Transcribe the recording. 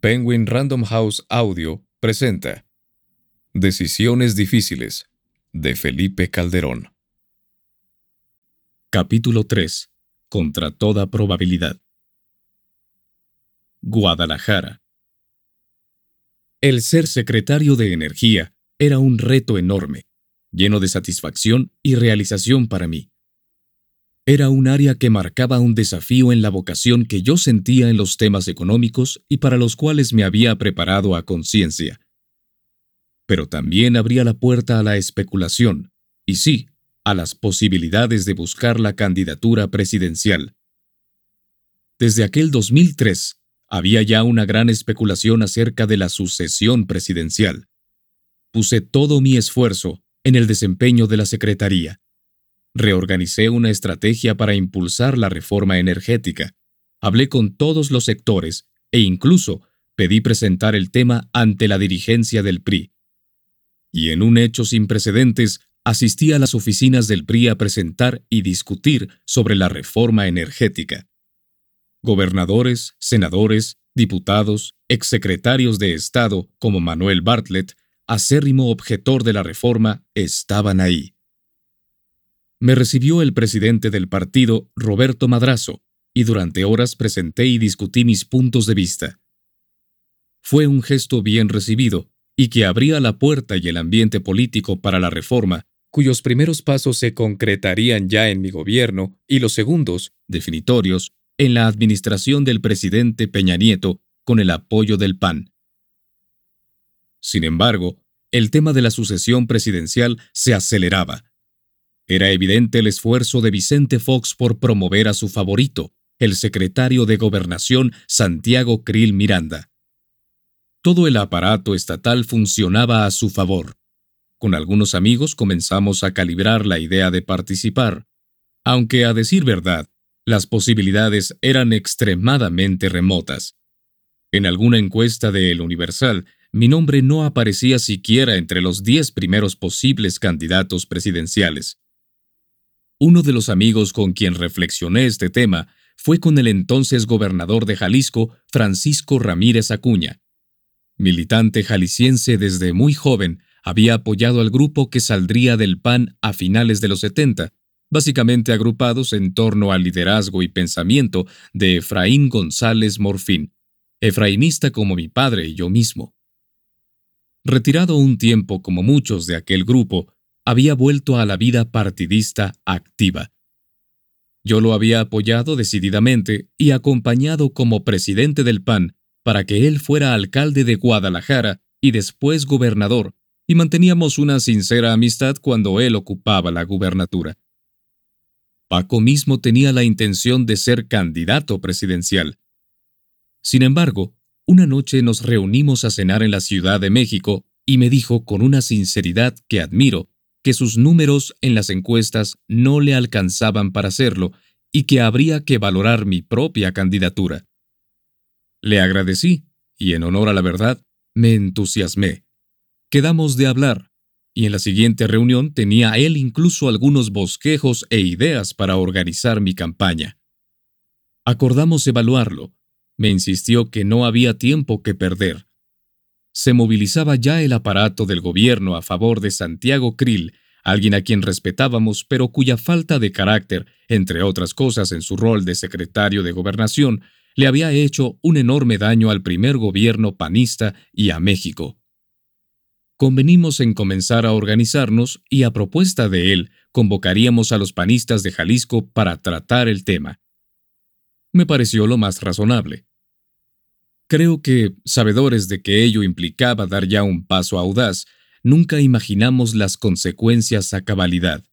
Penguin Random House Audio presenta Decisiones difíciles de Felipe Calderón. Capítulo 3. Contra toda probabilidad. Guadalajara. El ser secretario de Energía era un reto enorme, lleno de satisfacción y realización para mí. Era un área que marcaba un desafío en la vocación que yo sentía en los temas económicos y para los cuales me había preparado a conciencia. Pero también abría la puerta a la especulación, y sí, a las posibilidades de buscar la candidatura presidencial. Desde aquel 2003 había ya una gran especulación acerca de la sucesión presidencial. Puse todo mi esfuerzo en el desempeño de la Secretaría Reorganicé una estrategia para impulsar la reforma energética. Hablé con todos los sectores e incluso pedí presentar el tema ante la dirigencia del PRI. Y en un hecho sin precedentes, asistí a las oficinas del PRI a presentar y discutir sobre la reforma energética. Gobernadores, senadores, diputados, exsecretarios de Estado como Manuel Bartlett, acérrimo objetor de la reforma, estaban ahí me recibió el presidente del partido, Roberto Madrazo, y durante horas presenté y discutí mis puntos de vista. Fue un gesto bien recibido y que abría la puerta y el ambiente político para la reforma, cuyos primeros pasos se concretarían ya en mi gobierno y los segundos, definitorios, en la administración del presidente Peña Nieto con el apoyo del PAN. Sin embargo, el tema de la sucesión presidencial se aceleraba era evidente el esfuerzo de Vicente Fox por promover a su favorito, el secretario de Gobernación Santiago Krill Miranda. Todo el aparato estatal funcionaba a su favor. Con algunos amigos comenzamos a calibrar la idea de participar, aunque a decir verdad, las posibilidades eran extremadamente remotas. En alguna encuesta de El Universal, mi nombre no aparecía siquiera entre los diez primeros posibles candidatos presidenciales. Uno de los amigos con quien reflexioné este tema fue con el entonces gobernador de Jalisco, Francisco Ramírez Acuña. Militante jalisciense desde muy joven, había apoyado al grupo que saldría del PAN a finales de los 70, básicamente agrupados en torno al liderazgo y pensamiento de Efraín González Morfín, efraínista como mi padre y yo mismo. Retirado un tiempo como muchos de aquel grupo, había vuelto a la vida partidista activa. Yo lo había apoyado decididamente y acompañado como presidente del PAN para que él fuera alcalde de Guadalajara y después gobernador, y manteníamos una sincera amistad cuando él ocupaba la gubernatura. Paco mismo tenía la intención de ser candidato presidencial. Sin embargo, una noche nos reunimos a cenar en la Ciudad de México y me dijo con una sinceridad que admiro que sus números en las encuestas no le alcanzaban para hacerlo y que habría que valorar mi propia candidatura. Le agradecí, y en honor a la verdad, me entusiasmé. Quedamos de hablar, y en la siguiente reunión tenía él incluso algunos bosquejos e ideas para organizar mi campaña. Acordamos evaluarlo. Me insistió que no había tiempo que perder se movilizaba ya el aparato del gobierno a favor de Santiago Krill, alguien a quien respetábamos, pero cuya falta de carácter, entre otras cosas en su rol de secretario de gobernación, le había hecho un enorme daño al primer gobierno panista y a México. Convenimos en comenzar a organizarnos y a propuesta de él convocaríamos a los panistas de Jalisco para tratar el tema. Me pareció lo más razonable. Creo que, sabedores de que ello implicaba dar ya un paso audaz, nunca imaginamos las consecuencias a cabalidad.